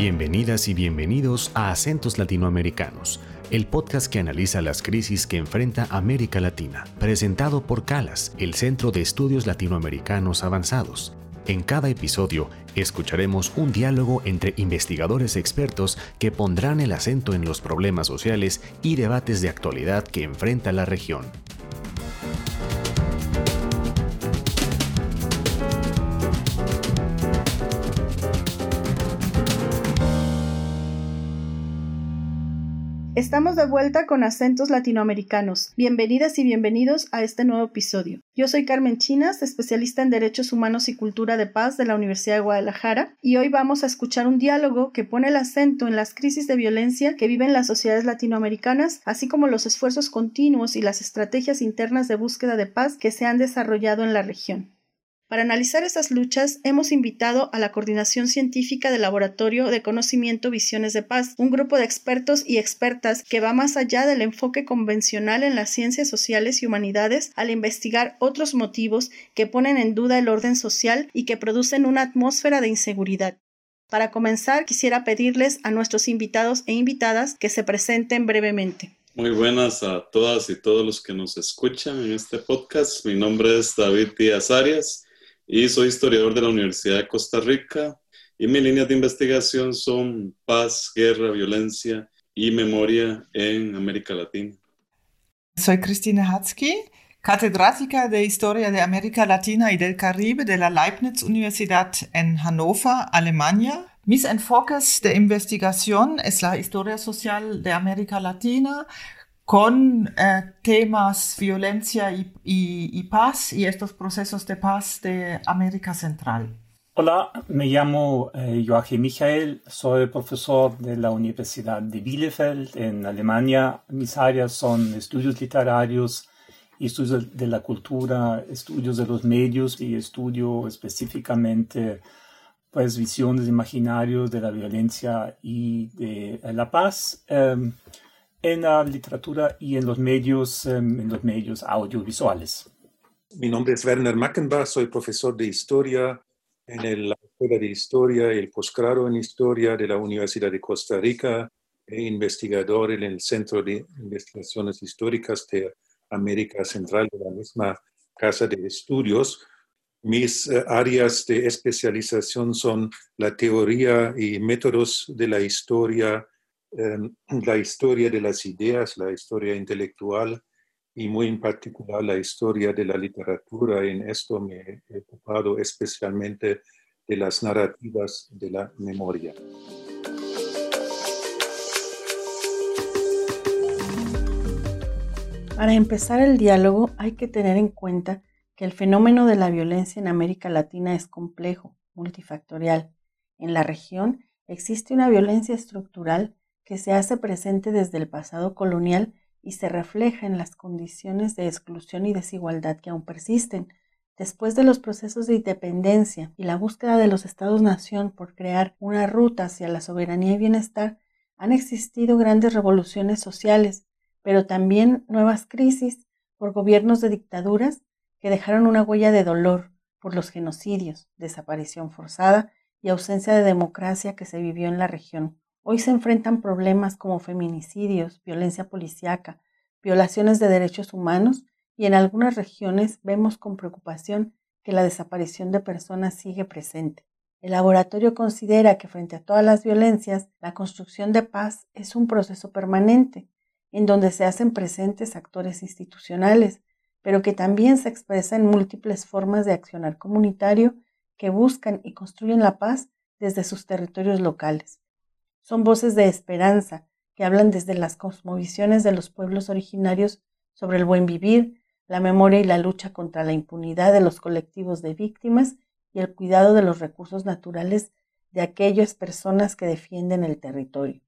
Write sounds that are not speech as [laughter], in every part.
Bienvenidas y bienvenidos a Acentos Latinoamericanos, el podcast que analiza las crisis que enfrenta América Latina, presentado por CALAS, el Centro de Estudios Latinoamericanos Avanzados. En cada episodio escucharemos un diálogo entre investigadores expertos que pondrán el acento en los problemas sociales y debates de actualidad que enfrenta la región. Estamos de vuelta con acentos latinoamericanos. Bienvenidas y bienvenidos a este nuevo episodio. Yo soy Carmen Chinas, especialista en Derechos Humanos y Cultura de Paz de la Universidad de Guadalajara, y hoy vamos a escuchar un diálogo que pone el acento en las crisis de violencia que viven las sociedades latinoamericanas, así como los esfuerzos continuos y las estrategias internas de búsqueda de paz que se han desarrollado en la región. Para analizar estas luchas, hemos invitado a la Coordinación Científica del Laboratorio de Conocimiento Visiones de Paz, un grupo de expertos y expertas que va más allá del enfoque convencional en las ciencias sociales y humanidades al investigar otros motivos que ponen en duda el orden social y que producen una atmósfera de inseguridad. Para comenzar, quisiera pedirles a nuestros invitados e invitadas que se presenten brevemente. Muy buenas a todas y todos los que nos escuchan en este podcast. Mi nombre es David Díaz Arias y soy historiador de la Universidad de Costa Rica y mis líneas de investigación son paz, guerra, violencia y memoria en América Latina. Soy Cristina Hatzky, catedrática de Historia de América Latina y del Caribe de la Leibniz Universidad en Hannover, Alemania. Mis enfoques de investigación es la historia social de América Latina, con eh, temas violencia y, y, paz y estos procesos de paz de América Central. Hola, me llamo eh, Joachim Michael, soy profesor de la Universidad de Bielefeld en Alemania. Mis áreas son estudios literarios, estudios de la cultura, estudios de los medios y estudio específicamente pues visiones imaginarios de la violencia y de la paz. Em, en la literatura y en los medios, em, en los medios audiovisuales. Mi nombre es Werner Mackenbach, soy profesor de historia en la Escuela de Historia y el posgrado en Historia de la Universidad de Costa Rica e investigador en el Centro de Investigaciones Históricas de América Central de la misma Casa de Estudios. Mis eh, áreas de especialización son la teoría y métodos de la historia [clears throat] la historia de las ideas, la historia intelectual y muy en particular la historia de la literatura. En esto me he ocupado especialmente de las narrativas de la memoria. Para empezar el diálogo hay que tener en cuenta que el fenómeno de la violencia en América Latina es complejo, multifactorial. En la región existe una violencia estructural que se hace presente desde el pasado colonial y se refleja en las condiciones de exclusión y desigualdad que aún persisten. Después de los procesos de independencia y la búsqueda de los estados-nación por crear una ruta hacia la soberanía y bienestar, han existido grandes revoluciones sociales, pero también nuevas crisis por gobiernos de dictaduras que dejaron una huella de dolor por los genocidios, desaparición forzada y ausencia de democracia que se vivió en la región. Hoy se enfrentan problemas como feminicidios, violencia policíaca, violaciones de derechos humanos y en algunas regiones vemos con preocupación que la desaparición de personas sigue presente. El laboratorio considera que frente a todas las violencias, la construcción de paz es un proceso permanente, en donde se hacen presentes actores institucionales, pero que también se expresa en múltiples formas de accionar comunitario que buscan y construyen la paz desde sus territorios locales. Son voces de esperanza que hablan desde las cosmovisiones de los pueblos originarios sobre el buen vivir, la memoria y la lucha contra la impunidad de los colectivos de víctimas y el cuidado de los recursos naturales de aquellas personas que defienden el territorio.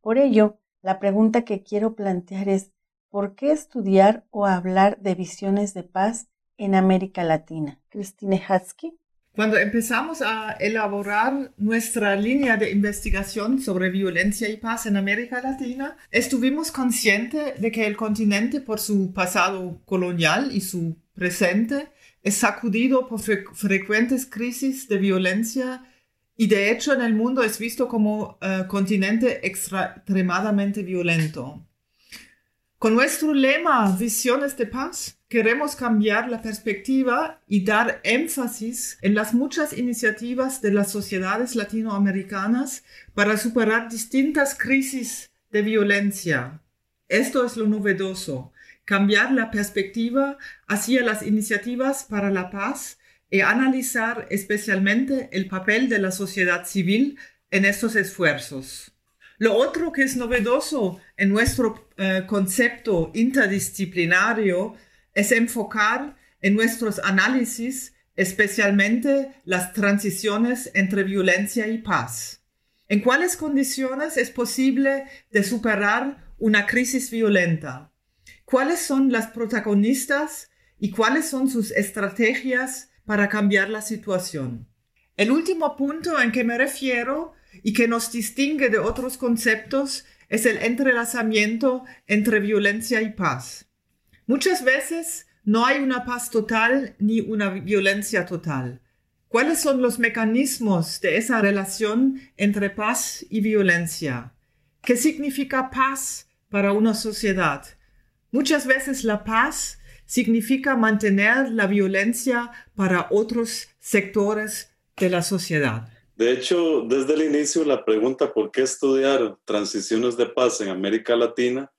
Por ello, la pregunta que quiero plantear es, ¿por qué estudiar o hablar de visiones de paz en América Latina? Christine Hatsky. Cuando empezamos a elaborar nuestra línea de investigación sobre violencia y paz en América Latina, estuvimos conscientes de que el continente, por su pasado colonial y su presente, es sacudido por frecuentes crisis de violencia y de hecho en el mundo es visto como uh, continente extremadamente violento. Con nuestro lema Visiones de Paz, queremos cambiar la perspectiva y dar énfasis en las muchas iniciativas de las sociedades latinoamericanas para superar distintas crisis de violencia. Esto es lo novedoso, cambiar la perspectiva hacia las iniciativas para la paz y analizar especialmente el papel de la sociedad civil en estos esfuerzos. Lo otro que es novedoso en nuestro eh, concepto interdisciplinario es enfocar en nuestros análisis especialmente las transiciones entre violencia y paz. ¿En cuáles condiciones es posible de superar una crisis violenta? ¿Cuáles son las protagonistas y cuáles son sus estrategias para cambiar la situación? El último punto en que me refiero y que nos distingue de otros conceptos es el entrelazamiento entre violencia y paz. Muchas veces no hay una paz total ni una violencia total. ¿Cuáles son los mecanismos de esa relación entre paz y violencia? ¿Qué significa paz para una sociedad? Muchas veces la paz significa mantener la violencia para otros sectores de la sociedad. De hecho, desde el inicio la pregunta por qué estudiar transiciones de paz en América Latina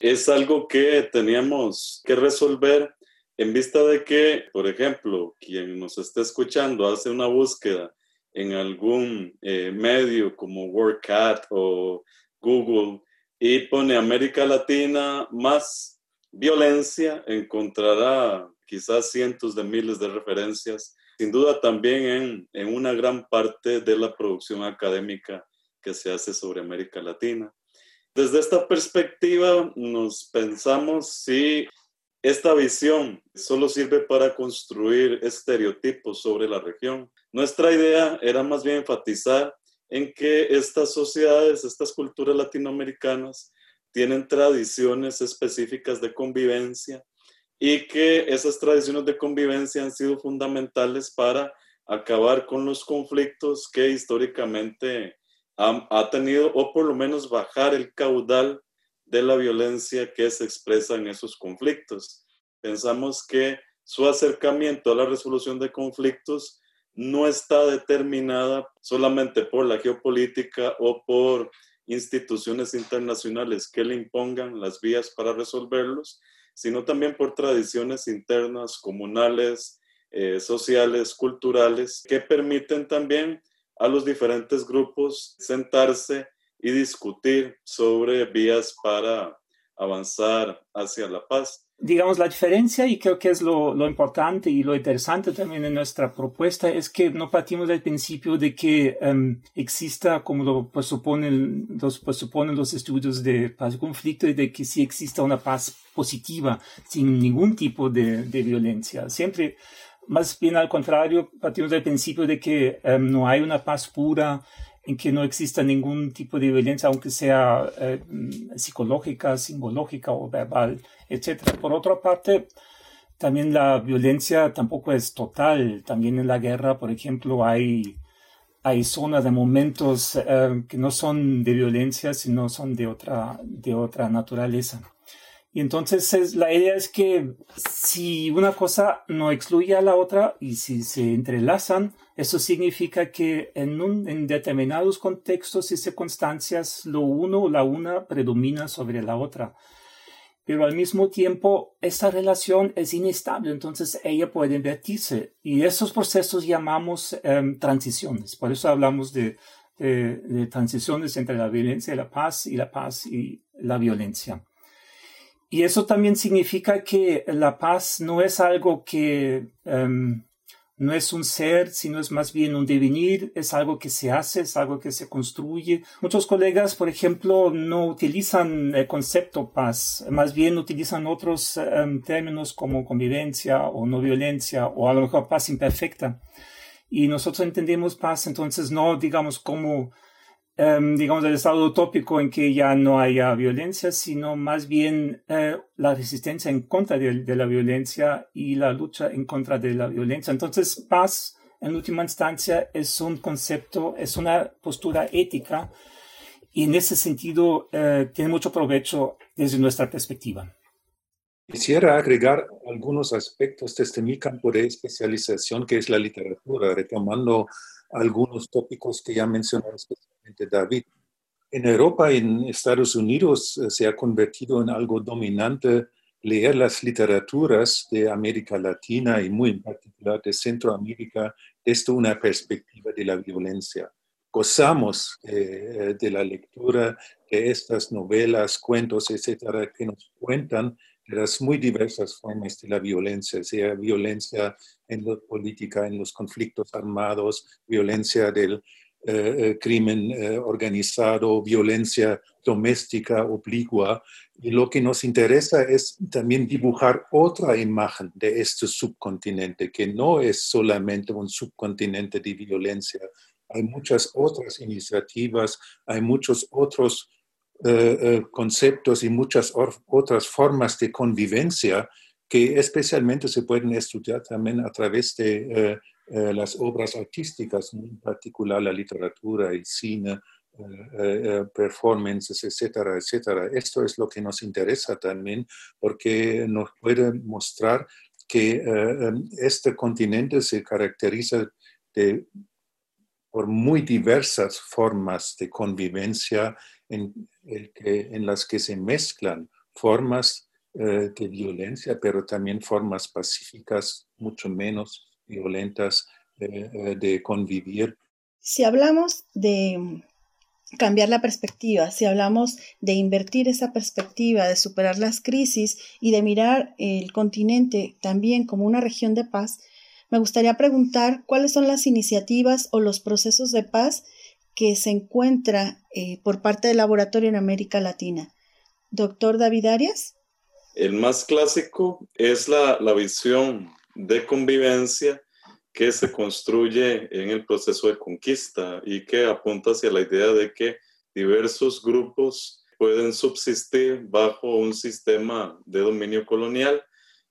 es algo que teníamos que resolver en vista de que, por ejemplo, quien nos esté escuchando hace una búsqueda en algún eh, medio como WordCat o Google y pone América Latina más violencia, encontrará quizás cientos de miles de referencias sin duda también en, una gran parte de la producción académica que se hace sobre América Latina. Desde esta perspectiva nos pensamos si esta visión solo sirve para construir estereotipos sobre la región. Nuestra idea era más bien enfatizar en que estas sociedades, estas culturas latinoamericanas, tienen tradiciones específicas de convivencia y que esas tradiciones de convivencia han sido fundamentales para acabar con los conflictos que históricamente ha, tenido, o por lo menos bajar el caudal de la violencia que se expresa en esos conflictos. Pensamos que su acercamiento a la resolución de conflictos no está determinada solamente por la geopolítica o por instituciones internacionales que le impongan las vías para resolverlos, sino también por tradiciones internas, comunales, eh, sociales, culturales, que permiten también a los diferentes grupos sentarse y discutir sobre vías para avanzar hacia la paz digamos, la diferencia, y creo que es lo, lo, importante y lo interesante también en nuestra propuesta, es que no partimos del principio de que um, exista, como lo presuponen los, presuponen los estudios de paz y conflicto, de que sí exista una paz positiva, sin ningún tipo de, de violencia. Siempre, más bien al contrario, partimos del principio de que um, no hay una paz pura, en que no exista ningún tipo de violencia, aunque sea eh, psicológica, simbológica o verbal, etc. Por otra parte, también la violencia tampoco es total. También en la guerra, por ejemplo, hay, hay zonas de momentos eh, que no son de violencia, sino son de otra, de otra naturaleza. Y entonces la idea es que si una cosa no excluye a la otra y si se entrelazan, eso significa que en, un, determinados contextos y circunstancias lo uno o la una predomina sobre la otra. Pero al mismo tiempo esta relación es inestable, entonces ella puede invertirse. Y esos procesos llamamos em, transiciones. Por eso hablamos de transiciones entre la violencia y la paz y la paz y la violencia. Y eso también significa que la paz no es algo que um, no es un ser, sino es más bien un devenir, es algo que se hace, es algo que se construye. Muchos colegas, por ejemplo, no utilizan el concepto paz, más bien utilizan otros um, términos como convivencia o no violencia o a lo mejor paz imperfecta. Y nosotros entendemos paz entonces no, digamos, como Em, digamos, el estado utópico en que ya no haya violencia, sino más bien eh, la resistencia en contra de, la violencia y la lucha en contra de la violencia. Entonces, paz en última instancia es un concepto, es una postura ética y en ese sentido eh, tiene mucho provecho desde nuestra perspectiva. Quisiera agregar algunos aspectos desde mi campo de especialización, que es la literatura, retomando algunos tópicos que ya mencionó especialmente David. En Europa en Estados Unidos eh, se ha convertido en algo dominante leer las literaturas de América Latina y muy en particular de Centroamérica desde una perspectiva de la violencia. Gozamos eh, de la lectura de estas novelas, cuentos, etcétera, que nos cuentan de las muy diversas formas de la violencia, sea violencia en la política, en los conflictos armados, violencia del eh, eh, crimen eh, organizado, violencia doméstica obligua. Y lo que nos interesa es también dibujar otra imagen de este subcontinente, que no es solamente un subcontinente de violencia. Hay muchas otras iniciativas, hay muchos otros conceptos y muchas otras formas de convivencia que especialmente se pueden estudiar también a través de eh, las obras artísticas, en particular la literatura, el cine, eh, eh, performances, etcétera, etcétera. Esto es lo que nos interesa también porque nos puede mostrar que este continente se caracteriza por muy diversas formas de convivencia en, en las que se mezclan formas de violencia, pero también formas pacíficas, mucho menos violentas eh, eh, de convivir. Si hablamos de cambiar la perspectiva, si hablamos de invertir esa perspectiva, de superar las crisis y de mirar el continente también como una región de paz, me gustaría preguntar cuáles son las iniciativas o los procesos de paz que se encuentra eh, por parte del laboratorio en América Latina. Doctor David Arias. El más clásico es la, visión de convivencia que se construye en el proceso de conquista y que apunta hacia la idea de que diversos grupos pueden subsistir bajo un sistema de dominio colonial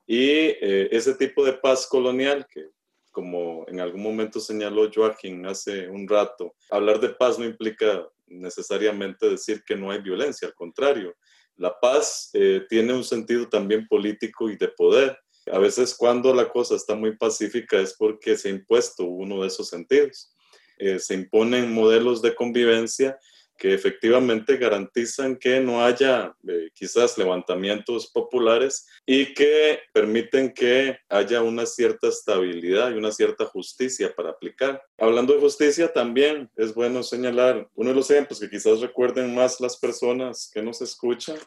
y eh, ese tipo de paz colonial que como en algún momento señaló Joaquín hace un rato, hablar de paz no implica necesariamente decir que no hay violencia, al contrario, la paz eh, tiene un sentido también político y de poder a veces cuando la cosa está muy pacífica es porque se ha impuesto uno de esos sentidos. Eh, se imponen modelos de convivencia que efectivamente garantizan que no haya eh, quizás levantamientos populares y que permiten que haya una cierta estabilidad y una cierta justicia para aplicar. Hablando de justicia, también es bueno señalar uno de los ejemplos que quizás recuerden más las personas que nos escuchan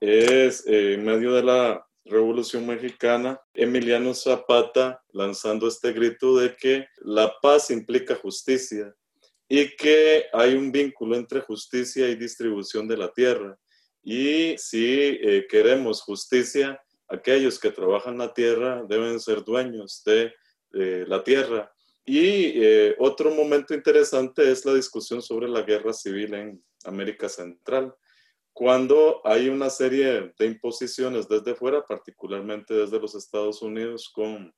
es eh, en medio de la Revolución Mexicana, Emiliano Zapata lanzando este grito de que la paz implica justicia y que hay un vínculo entre justicia y distribución de la tierra. Y si eh, queremos justicia, aquellos que trabajan la tierra deben ser dueños de la tierra. Y eh, otro momento interesante es la discusión sobre la guerra civil en América Central cuando hay una serie de imposiciones desde fuera, particularmente desde los Estados Unidos con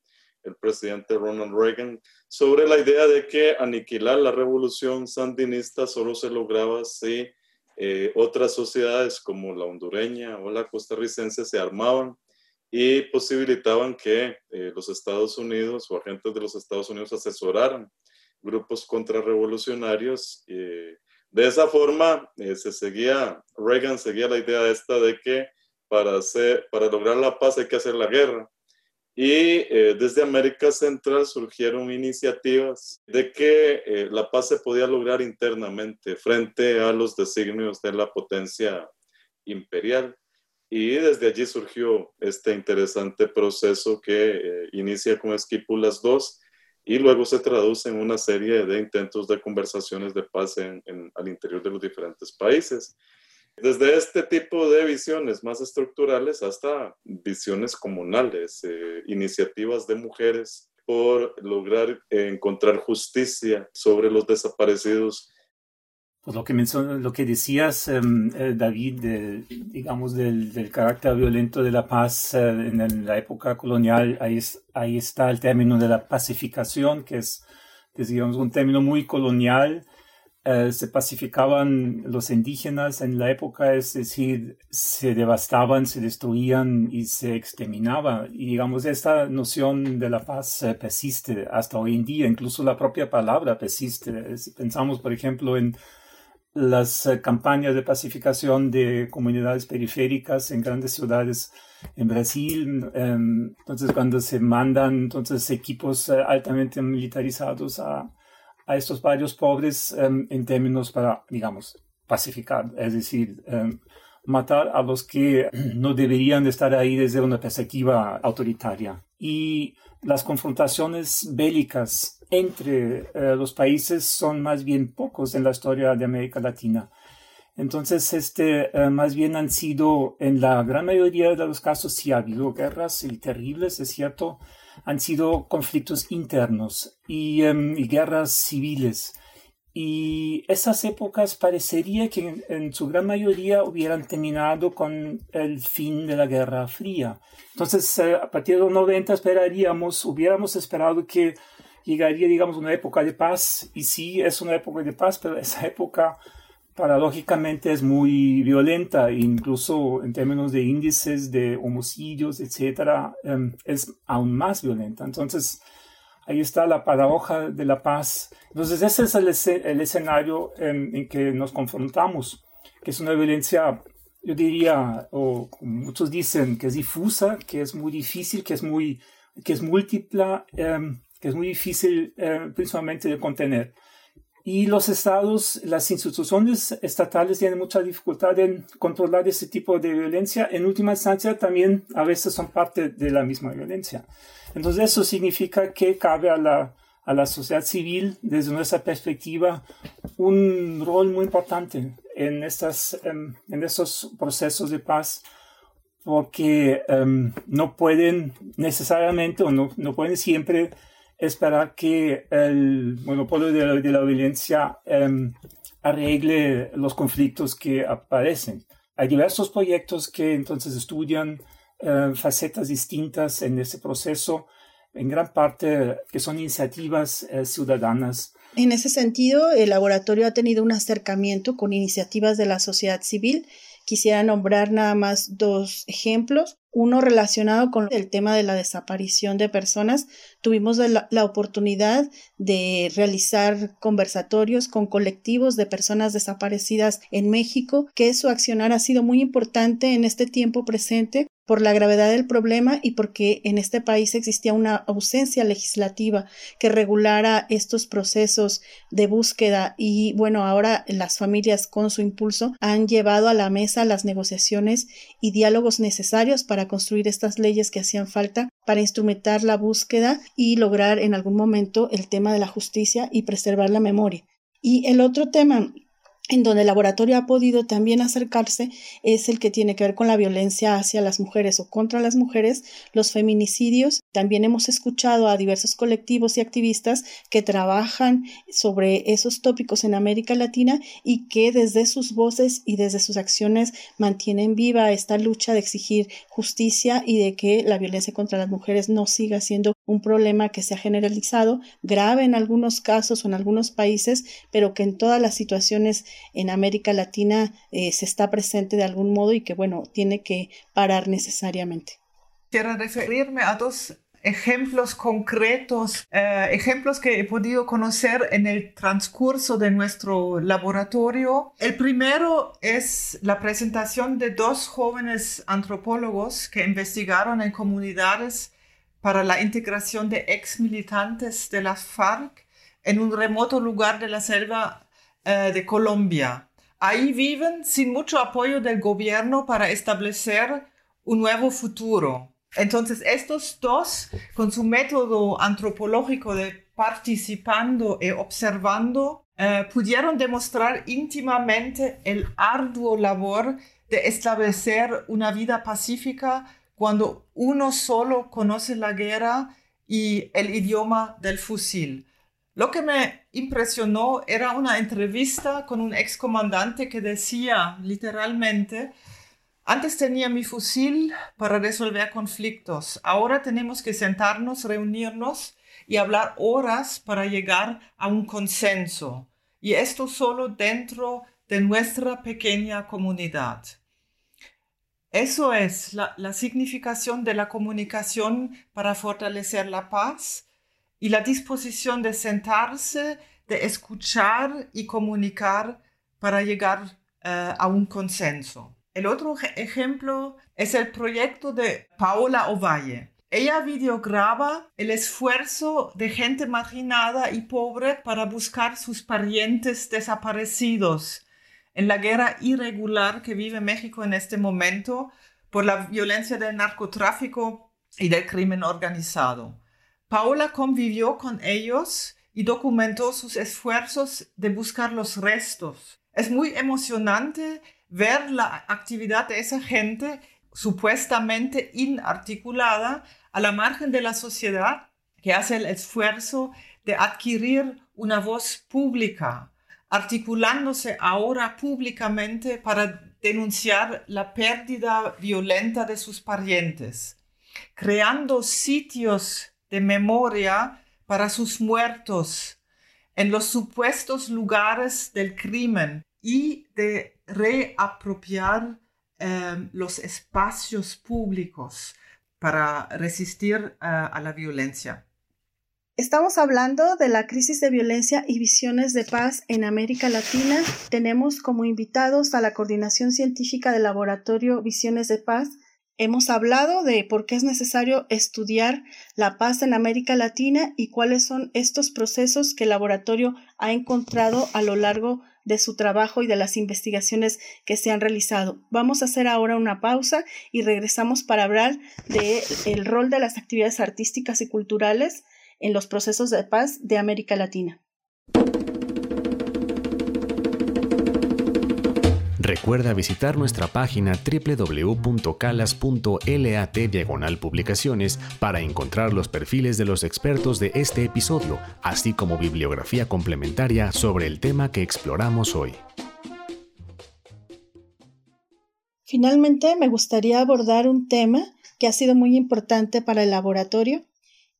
el presidente Ronald Reagan, sobre la idea de que aniquilar la revolución sandinista solo se lograba si eh, otras sociedades como la hondureña o la costarricense se armaban y posibilitaban que eh, los Estados Unidos o agentes de los Estados Unidos asesoraran grupos contrarrevolucionarios de esa forma, eh, se seguía, Reagan seguía la idea esta de que para, hacer, para lograr la paz hay que hacer la guerra. Y eh, desde América Central surgieron iniciativas de que eh, la paz se podía lograr internamente frente a los designios de la potencia imperial. Y desde allí surgió este interesante proceso que inicia con Esquipulas II y luego se traduce en una serie de intentos de conversaciones de paz en, al interior de los diferentes países. Desde este tipo de visiones más estructurales hasta visiones comunales, eh, iniciativas de mujeres por lograr encontrar justicia sobre los desaparecidos. Pues lo que lo que decías, em, eh, David, digamos, del, carácter violento de la paz eh, en, la época colonial, ahí, ahí está el término de la pacificación, que es es digamos un término muy colonial, eh, se pacificaban los indígenas en la época, es decir, se devastaban, se destruían y se exterminaban. Y digamos, esta noción de la paz eh, persiste hasta hoy en día, incluso la propia palabra persiste. Si pensamos, por ejemplo, en las eh, campañas de pacificación de comunidades periféricas en grandes ciudades en Brasil, em, entonces cuando se mandan entonces equipos altamente militarizados a, a estos barrios pobres em, en términos para, digamos, pacificar, es decir, em, matar a los que [clears throat] no deberían estar ahí desde una perspectiva autoritaria. Y las confrontaciones bélicas entre eh, los países son más bien pocos en la historia de América Latina. Entonces, este, eh, más bien han sido, en la gran mayoría de los casos, sí ha habido guerras y terribles, es cierto, han sido conflictos internos em, y, guerras civiles. Y esas épocas parecería que en, su gran mayoría hubieran terminado con el fin de la Guerra Fría. Entonces, eh, a partir de los 90 esperaríamos, hubiéramos esperado que llegaría, digamos, una época de paz. Y sí, es una época de paz, pero esa época paradójicamente es muy violenta, incluso en términos de índices de homicidios, etcétera, em, es aún más violenta. Entonces, ahí está la paradoja de la paz. Entonces, ese es el, escenario en, que nos confrontamos, que es una violencia, yo diría, o muchos dicen que es difusa, que es muy difícil, que es muy, que es múltipla, em, que es muy difícil eh, principalmente de contener. Y los estados, las instituciones estatales tienen mucha dificultad en controlar ese tipo de violencia. En última instancia, también a veces son parte de la misma violencia. Entonces, eso significa que cabe a la, a la sociedad civil, desde nuestra perspectiva, un rol muy importante en, estas, em, en estos procesos de paz, porque em, no pueden necesariamente o no, no pueden siempre esperar que el monopolio de la, violencia em, arregle los conflictos que aparecen. Hay diversos proyectos que entonces estudian em, facetas distintas en ese proceso, en gran parte que son iniciativas eh, ciudadanas. En ese sentido, el laboratorio ha tenido un acercamiento con iniciativas de la sociedad civil. Quisiera nombrar nada más dos ejemplos uno relacionado con el tema de la desaparición de personas. Tuvimos la, oportunidad de realizar conversatorios con colectivos de personas desaparecidas en México, que su accionar ha sido muy importante en este tiempo presente por la gravedad del problema y porque en este país existía una ausencia legislativa que regulara estos procesos de búsqueda y bueno, ahora las familias con su impulso han llevado a la mesa las negociaciones y diálogos necesarios para construir estas leyes que hacían falta para instrumentar la búsqueda y lograr en algún momento el tema de la justicia y preservar la memoria. Y el otro tema en donde el laboratorio ha podido también acercarse es el que tiene que ver con la violencia hacia las mujeres o contra las mujeres, los feminicidios. También hemos escuchado a diversos colectivos y activistas que trabajan sobre esos tópicos en América Latina y que desde sus voces y desde sus acciones mantienen viva esta lucha de exigir justicia y de que la violencia contra las mujeres no siga siendo un problema que se ha generalizado, grave en algunos casos o en algunos países, pero que en todas las situaciones en América Latina eh, se está presente de algún modo y que, bueno, tiene que parar necesariamente. Quiero referirme a dos ejemplos concretos, eh, ejemplos que he podido conocer en el transcurso de nuestro laboratorio. El primero es la presentación de dos jóvenes antropólogos que investigaron en comunidades para la integración de ex militantes de las FARC en un remoto lugar de la selva eh, de Colombia. Ahí viven sin mucho apoyo del gobierno para establecer un nuevo futuro. Entonces, estos dos, con su método antropológico de participando y observando, eh, pudieron demostrar íntimamente el arduo labor de establecer una vida pacífica cuando uno solo conoce la guerra y el idioma del fusil. Lo que me impresionó era una entrevista con un excomandante que decía literalmente, antes tenía mi fusil para resolver conflictos, ahora tenemos que sentarnos, reunirnos y hablar horas para llegar a un consenso. Y esto solo dentro de nuestra pequeña comunidad. Eso es la, significación de la comunicación para fortalecer la paz y la disposición de sentarse, de escuchar y comunicar para llegar eh, a un consenso. El otro ejemplo es el proyecto de Paola Ovalle. Ella videograba el esfuerzo de gente marginada y pobre para buscar sus parientes desaparecidos en la guerra irregular que vive México en este momento por la violencia del narcotráfico y del crimen organizado. Paola convivió con ellos y documentó sus esfuerzos de buscar los restos. Es muy emocionante ver la actividad de esa gente supuestamente inarticulada a la margen de la sociedad que hace el esfuerzo de adquirir una voz pública, articulándose ahora públicamente para denunciar la pérdida violenta de sus parientes, creando sitios de memoria para sus muertos en los supuestos lugares del crimen y de reapropiar eh, los espacios públicos para resistir eh, a la violencia. Estamos hablando de la crisis de violencia y visiones de paz en América Latina. Tenemos como invitados a la Coordinación Científica del Laboratorio Visiones de Paz. Hemos hablado de por qué es necesario estudiar la paz en América Latina y cuáles son estos procesos que el laboratorio ha encontrado a lo largo de su trabajo y de las investigaciones que se han realizado. Vamos a hacer ahora una pausa y regresamos para hablar del rol de las actividades artísticas y culturales en los procesos de paz de América Latina. Recuerda visitar nuestra página www.calas.lat diagonal publicaciones para encontrar los perfiles de los expertos de este episodio, así como bibliografía complementaria sobre el tema que exploramos hoy. Finalmente, me gustaría abordar un tema que ha sido muy importante para el laboratorio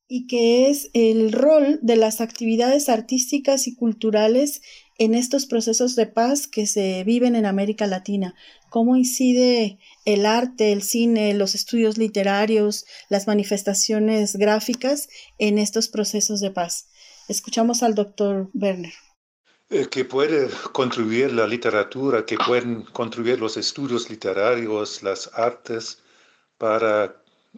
y que es el rol de las actividades artísticas y culturales en estos procesos de paz que se viven en América Latina. ¿Cómo incide el arte, el cine, los estudios literarios, las manifestaciones gráficas en estos procesos de paz? Escuchamos al doctor Werner. Eh, que puede contribuir la literatura, que pueden contribuir los estudios literarios, las artes, para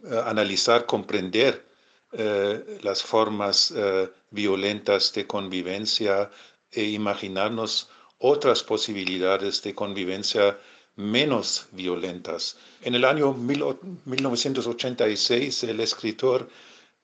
eh, analizar, comprender eh, las formas eh, violentas de convivencia e imaginarnos otras posibilidades de convivencia menos violentas. En el año 1986, el escritor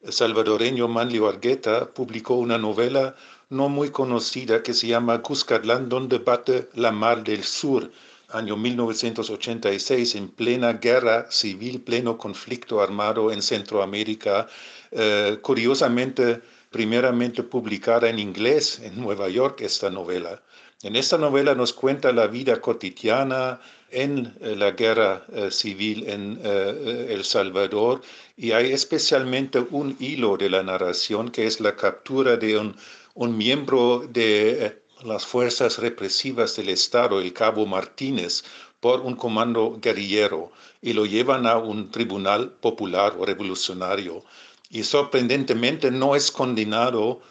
salvadoreño Manlio Argueta publicó una novela no muy conocida que se llama Cuscatlán, donde bate la mar del sur, año 1986, en plena guerra civil, pleno conflicto armado en Centroamérica, eh, curiosamente, primeramente publicada en inglés en Nueva York esta novela. En esta novela nos cuenta la vida cotidiana en eh, la guerra eh, civil en El Salvador y hay especialmente un hilo de la narración que es la captura de un, un miembro de las fuerzas represivas del Estado, el cabo Martínez, por un comando guerrillero y lo llevan a un tribunal popular o revolucionario. Y sorprendentemente no es condenado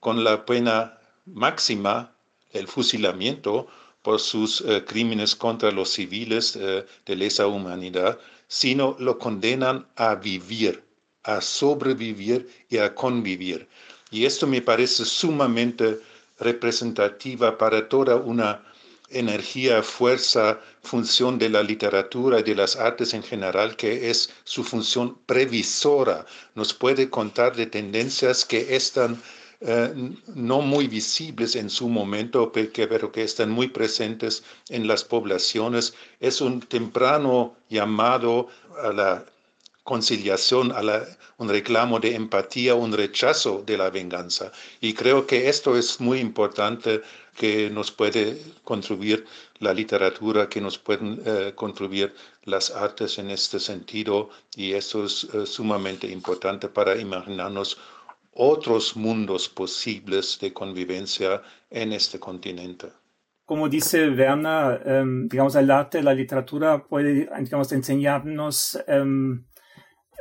con la pena máxima, el fusilamiento, por sus eh, crímenes contra los civiles eh, de lesa humanidad, sino lo condenan a vivir, a sobrevivir y a convivir. Y esto me parece sumamente representativa para toda una energía, fuerza, función de la literatura y de las artes en general, que es su función previsora. Nos puede contar de tendencias que están eh, no muy visibles en su momento, pero que están muy presentes en las poblaciones. Es un temprano llamado a la conciliación, a un reclamo de empatía, un rechazo de la venganza. Y creo que esto es muy importante que nos puede contribuir la literatura, que nos pueden eh, contribuir las artes en este sentido. Y eso es eh, sumamente importante para imaginarnos otros mundos posibles de convivencia en este continente. Como dice Werner, em, digamos, el arte, la literatura puede, digamos, enseñarnos em,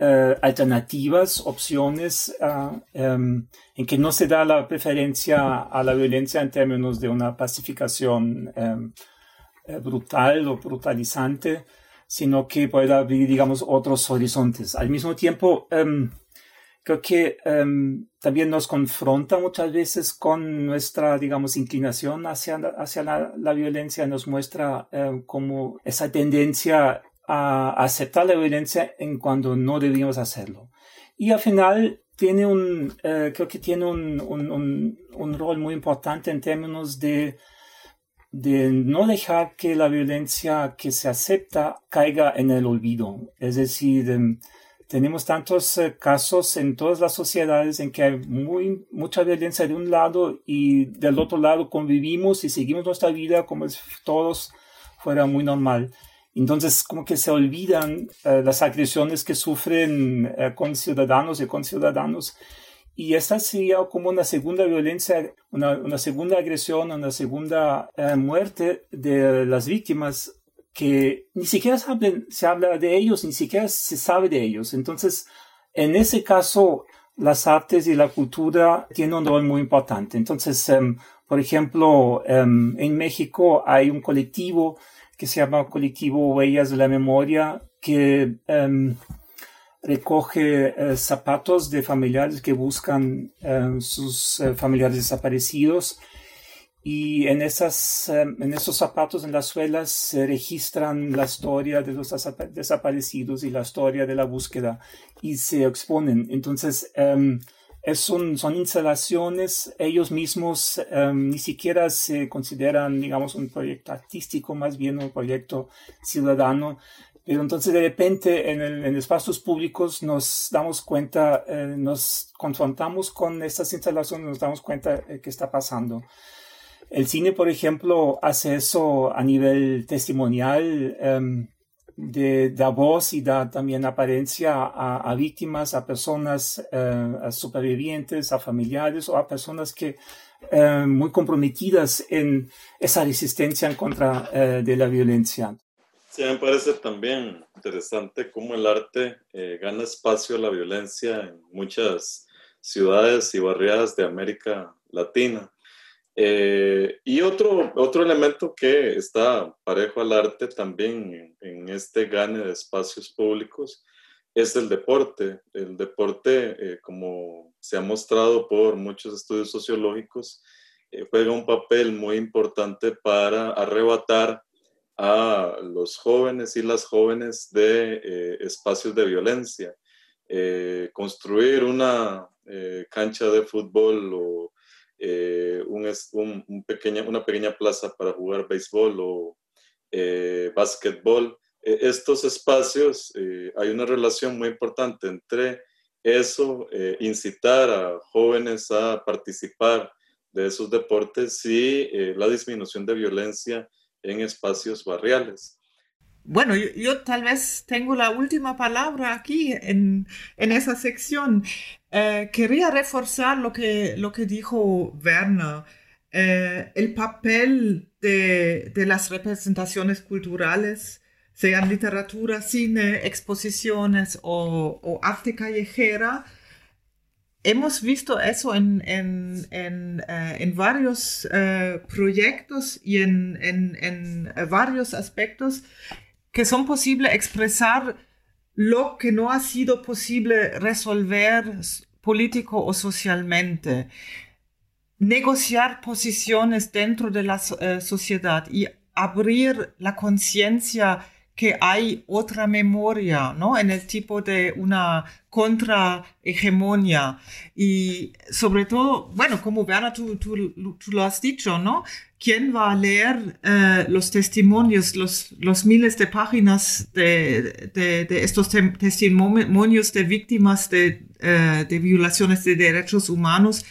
eh, alternativas, opciones ah, em, en que no se da la preferencia a la violencia en términos de una pacificación eh, brutal o brutalizante, sino que puede abrir, digamos, otros horizontes. Al mismo tiempo, creo que um, también nos confronta muchas veces con nuestra, digamos, inclinación hacia, hacia la, la violencia, nos muestra um, como esa tendencia a aceptar la violencia en cuando no debíamos hacerlo. Y al final tiene un, uh, creo que tiene un, un, un, rol muy importante en términos de, de no dejar que la violencia que se acepta caiga en el olvido. Es decir, um, tenemos tantos eh, casos en todas las sociedades en que hay muy, mucha violencia de un lado y del otro lado convivimos y seguimos nuestra vida como si todos fuera muy normal. Entonces, como que se olvidan eh, las agresiones que sufren eh, con ciudadanos y con ciudadanos. Y esta sería como una segunda violencia, una, una segunda agresión, una segunda muerte de las víctimas que ni siquiera se habla, de ellos, ni siquiera se sabe de ellos. Entonces, en ese caso, las artes y la cultura tienen un rol muy importante. Entonces, um, por ejemplo, um, en México hay un colectivo que se llama Colectivo Huellas de la Memoria, que um, recoge uh, zapatos de familiares que buscan uh, sus uh, familiares desaparecidos y en, esas, em, en esos zapatos, en las suelas, se registran la historia de los desaparecidos y la historia de la búsqueda y se exponen. Entonces, es son instalaciones, ellos mismos em, ni siquiera se consideran, digamos, un proyecto artístico, más bien un proyecto ciudadano. Pero entonces de repente en, el, en espacios públicos nos damos cuenta, eh, nos confrontamos con estas instalaciones, nos damos cuenta de qué está pasando. El cine, por ejemplo, hace eso a nivel testimonial, um, de, da voz y da también apariencia a, víctimas, a personas, a supervivientes, a familiares o a personas que uh, muy comprometidas en esa resistencia en contra uh, de la violencia. Sí, me parece también interesante cómo el arte eh, gana espacio a la violencia en muchas ciudades y barriadas de América Latina. Eh, y otro, otro elemento que está parejo al arte también en, este gane de espacios públicos es el deporte. El deporte, eh, como se ha mostrado por muchos estudios sociológicos, eh, juega un papel muy importante para arrebatar a los jóvenes y las jóvenes de espacios de violencia. construir una cancha de fútbol o eh, un, pequeña, una pequeña plaza para jugar béisbol o eh, básquetbol. E, estos espacios, eh, hay una relación muy importante entre eso, eh, incitar a jóvenes a participar de esos deportes y la disminución de violencia en espacios barriales. Bueno, yo, tal vez tengo la última palabra aquí en, en esa sección. Eh, quería reforzar lo que, lo que dijo Werner. Eh, el papel de, de, las representaciones culturales, sean literatura, cine, exposiciones o, o arte callejera, hemos visto eso en, en, en, uh, en varios uh, proyectos y en, en, varios aspectos que son posibles expresar lo que no ha sido posible resolver político o socialmente, negociar posiciones dentro de la eh, sociedad y abrir la conciencia que hay otra memoria, ¿no? En el tipo de una contrahegemonia. Y sobre todo, bueno, como Werner, tú, tú, tú, lo has dicho, ¿no? ¿Quién va a leer eh, los testimonios, los, los miles de páginas de, de, estos te testimonios de víctimas de, eh, de violaciones de derechos humanos?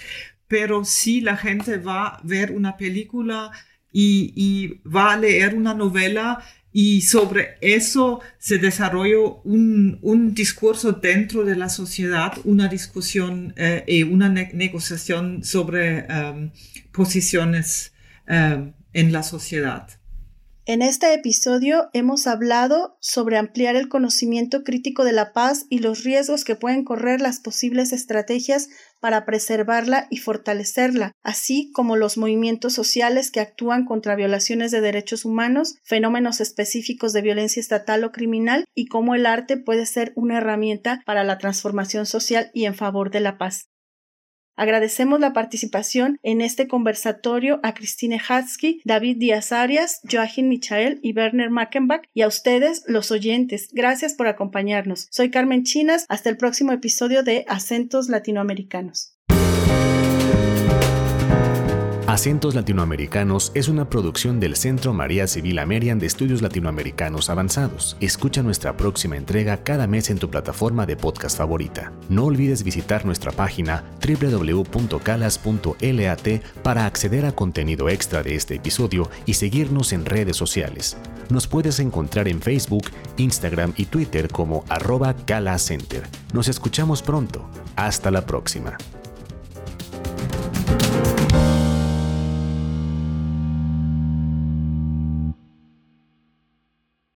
Pero si la gente va a ver una película y va a leer una novela y sobre eso se desarrolló un, un discurso dentro de la sociedad, una discusión eh, y una negociación sobre um, posiciones um, en la sociedad. En este episodio hemos hablado sobre ampliar el conocimiento crítico de la paz y los riesgos que pueden correr las posibles estrategias para preservarla y fortalecerla, así como los movimientos sociales que actúan contra violaciones de derechos humanos, fenómenos específicos de violencia estatal o criminal y cómo el arte puede ser una herramienta para la transformación social y en favor de la paz. Agradecemos la participación en este conversatorio a Christine Hatsky, David Díaz Arias, Joachim Michael y Werner Mackenbach y a ustedes, los oyentes. Gracias por acompañarnos. Soy Carmen Chinas. Hasta el próximo episodio de Acentos Latinoamericanos. Acentos Latinoamericanos es una producción del Centro María Civil Amerian de Estudios Latinoamericanos Avanzados. Escucha nuestra próxima entrega cada mes en tu plataforma de podcast favorita. No olvides visitar nuestra página www.calas.lat para acceder a contenido extra de este episodio y seguirnos en redes sociales. Nos puedes encontrar en Facebook, Instagram y Twitter como arroba Center. Nos escuchamos pronto. Hasta la próxima.